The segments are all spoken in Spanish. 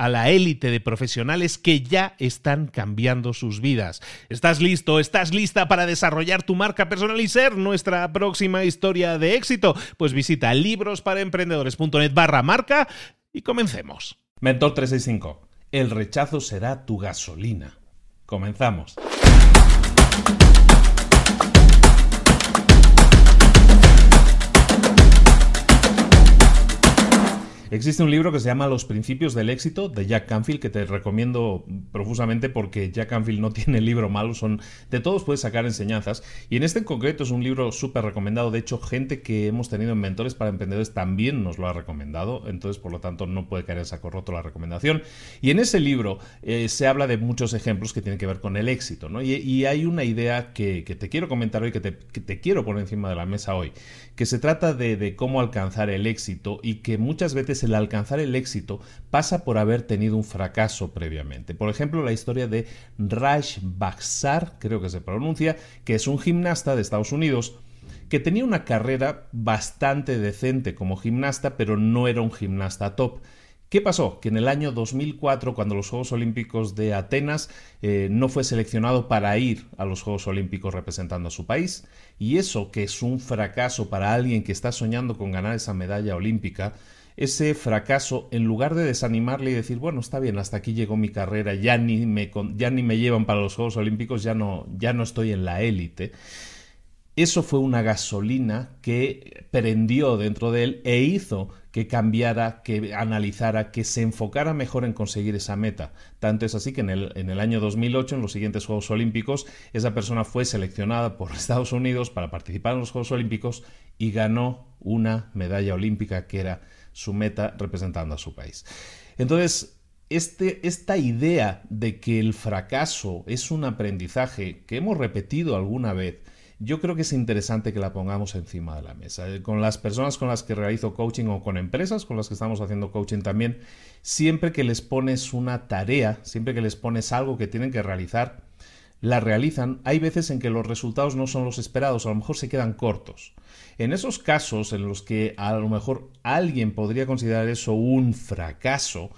a la élite de profesionales que ya están cambiando sus vidas. ¿Estás listo? ¿Estás lista para desarrollar tu marca personal y ser nuestra próxima historia de éxito? Pues visita librosparaemprendedores.net barra marca y comencemos. Mentor 365. El rechazo será tu gasolina. Comenzamos. Existe un libro que se llama Los principios del éxito de Jack Canfield que te recomiendo profusamente porque Jack Canfield no tiene libro malo, son de todos puedes sacar enseñanzas. Y en este en concreto es un libro súper recomendado, de hecho gente que hemos tenido en mentores para emprendedores también nos lo ha recomendado, entonces por lo tanto no puede caer en saco roto la recomendación. Y en ese libro eh, se habla de muchos ejemplos que tienen que ver con el éxito ¿no? y, hay una idea que, te quiero comentar hoy, que te, quiero poner encima de la mesa hoy, que se trata de cómo alcanzar el éxito y que muchas veces el alcanzar el éxito pasa por haber tenido un fracaso previamente. Por ejemplo, la historia de Raj Baksar, creo que se pronuncia, que es un gimnasta de Estados Unidos que tenía una carrera bastante decente como gimnasta, pero no era un gimnasta top. ¿Qué pasó? Que en el año 2004, cuando los Juegos Olímpicos de Atenas eh, no fue seleccionado para ir a los Juegos Olímpicos representando a su país, y eso que es un fracaso para alguien que está soñando con ganar esa medalla olímpica, ese fracaso, en lugar de desanimarle y decir, bueno, está bien, hasta aquí llegó mi carrera, ya ni me, ya ni me llevan para los Juegos Olímpicos, ya no, ya no estoy en la élite. Eso fue una gasolina que prendió dentro de él e hizo que cambiara, que analizara, que se enfocara mejor en conseguir esa meta. Tanto es así que en el, en el año 2008, en los siguientes Juegos Olímpicos, esa persona fue seleccionada por Estados Unidos para participar en los Juegos Olímpicos y ganó una medalla olímpica que era su meta representando a su país. Entonces, este, esta idea de que el fracaso es un aprendizaje que hemos repetido alguna vez, yo creo que es interesante que la pongamos encima de la mesa. Eh, con las personas con las que realizo coaching o con empresas con las que estamos haciendo coaching también, siempre que les pones una tarea, siempre que les pones algo que tienen que realizar, la realizan, hay veces en que los resultados no son los esperados, a lo mejor se quedan cortos. En esos casos en los que a lo mejor alguien podría considerar eso un fracaso,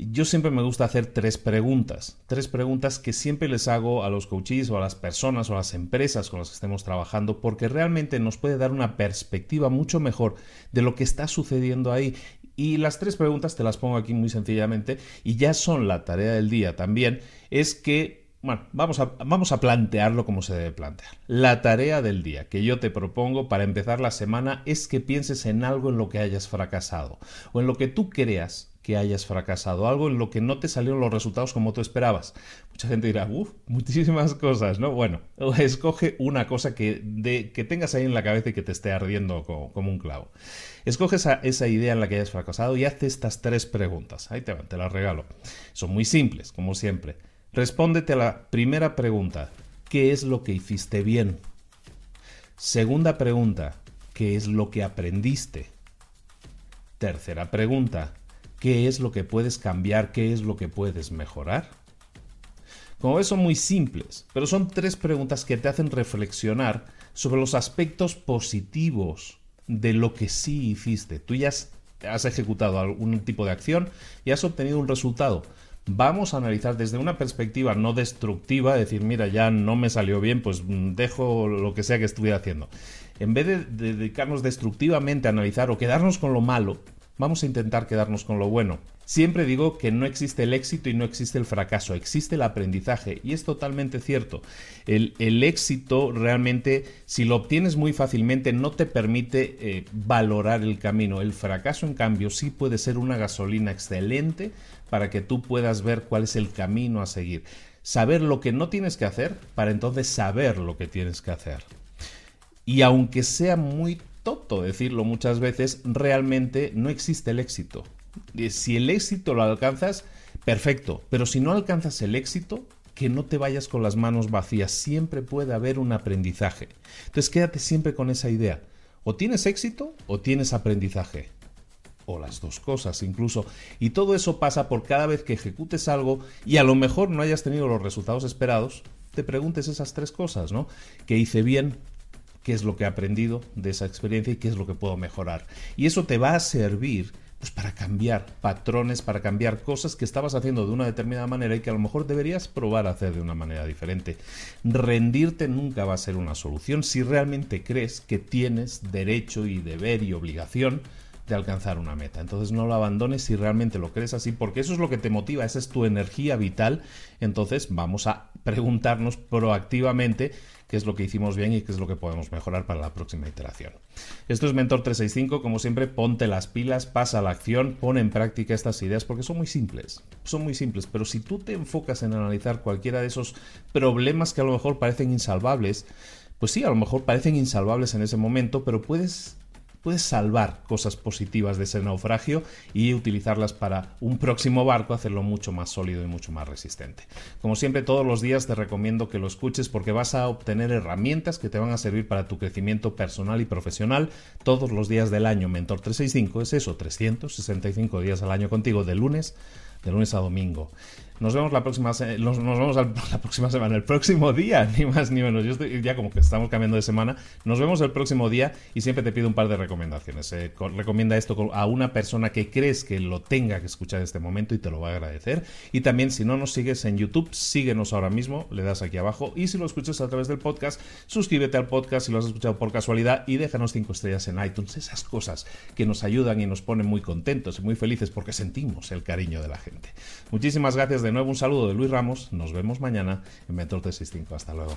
yo siempre me gusta hacer tres preguntas. Tres preguntas que siempre les hago a los coaches o a las personas o a las empresas con las que estemos trabajando porque realmente nos puede dar una perspectiva mucho mejor de lo que está sucediendo ahí. Y las tres preguntas te las pongo aquí muy sencillamente y ya son la tarea del día también. Es que bueno, vamos a, vamos a plantearlo como se debe plantear. La tarea del día que yo te propongo para empezar la semana es que pienses en algo en lo que hayas fracasado o en lo que tú creas que hayas fracasado, algo en lo que no te salieron los resultados como tú esperabas. Mucha gente dirá, uff, muchísimas cosas, ¿no? Bueno, escoge una cosa que, de, que tengas ahí en la cabeza y que te esté ardiendo como, un clavo. Escoge esa, esa, idea en la que hayas fracasado y haz estas tres preguntas. Ahí te, te las regalo. Son muy simples, como siempre. Respóndete a la primera pregunta. ¿Qué es lo que hiciste bien? Segunda pregunta, ¿qué es lo que aprendiste? Tercera pregunta, ¿qué es lo que puedes cambiar? ¿Qué es lo que puedes mejorar? Como ves, son muy simples, pero son tres preguntas que te hacen reflexionar sobre los aspectos positivos de lo que sí hiciste. Tú ya has, ejecutado algún tipo de acción y has obtenido un resultado. Vamos a analizar desde una perspectiva no destructiva, decir, mira, ya no me salió bien, pues mm, dejo lo que sea que estuviera haciendo. En vez de dedicarnos destructivamente a analizar o quedarnos con lo malo, vamos a intentar quedarnos con lo bueno. Siempre digo que no existe el éxito y no existe el fracaso, existe el aprendizaje y es totalmente cierto. El, éxito realmente, si lo obtienes muy fácilmente, no te permite eh, valorar el camino. El fracaso, en cambio, sí puede ser una gasolina excelente para que tú puedas ver cuál es el camino a seguir. Saber lo que no tienes que hacer para entonces saber lo que tienes que hacer. Y aunque sea muy tonto decirlo muchas veces, realmente no existe el éxito si el éxito lo alcanzas, perfecto, pero si no alcanzas el éxito, que no te vayas con las manos vacías, siempre puede haber un aprendizaje. Entonces quédate siempre con esa idea. O tienes éxito o tienes aprendizaje. O las dos cosas incluso. Y todo eso pasa por cada vez que ejecutes algo y a lo mejor no hayas tenido los resultados esperados, te preguntes esas tres cosas, ¿no? ¿Qué hice bien? ¿Qué es lo que he aprendido de esa experiencia y qué es lo que puedo mejorar? Y eso te va a servir pues para cambiar patrones, para cambiar cosas que estabas haciendo de una determinada manera y que a lo mejor deberías probar a hacer de una manera diferente. Rendirte nunca va a ser una solución si realmente crees que tienes derecho y deber y obligación de alcanzar una meta. Entonces no lo abandones si realmente lo crees así, porque eso es lo que te motiva, esa es tu energía vital. Entonces vamos a preguntarnos proactivamente qué es lo que hicimos bien y qué es lo que podemos mejorar para la próxima iteración. Esto es Mentor 365, como siempre, ponte las pilas, pasa a la acción, pon en práctica estas ideas porque son muy simples, son muy simples, pero si tú te enfocas en analizar cualquiera de esos problemas que a lo mejor parecen insalvables, pues sí, a lo mejor parecen insalvables en ese momento, pero puedes puedes salvar cosas positivas de ese naufragio y utilizarlas para un próximo barco, hacerlo mucho más sólido y mucho más resistente. Como siempre, todos los días te recomiendo que lo escuches porque vas a obtener herramientas que te van a servir para tu crecimiento personal y profesional todos los días del año. Mentor 365 es eso, 365 días al año contigo, de lunes, de lunes a domingo. Nos vemos la próxima, nos, vemos la próxima semana, el próximo día, ni más ni menos. Yo estoy ya como que estamos cambiando de semana. Nos vemos el próximo día y siempre te pido un par de recomendaciones. Eh, recomienda esto a una persona que crees que lo tenga que escuchar en este momento y te lo va a agradecer. Y también, si no nos sigues en YouTube, síguenos ahora mismo, le das aquí abajo. Y si lo escuchas a través del podcast, suscríbete al podcast si lo has escuchado por casualidad y déjanos cinco estrellas en iTunes. Esas cosas que nos ayudan y nos ponen muy contentos y muy felices porque sentimos el cariño de la gente. Muchísimas gracias nuevo un saludo de Luis Ramos. Nos vemos mañana en Mentor 365. Hasta luego.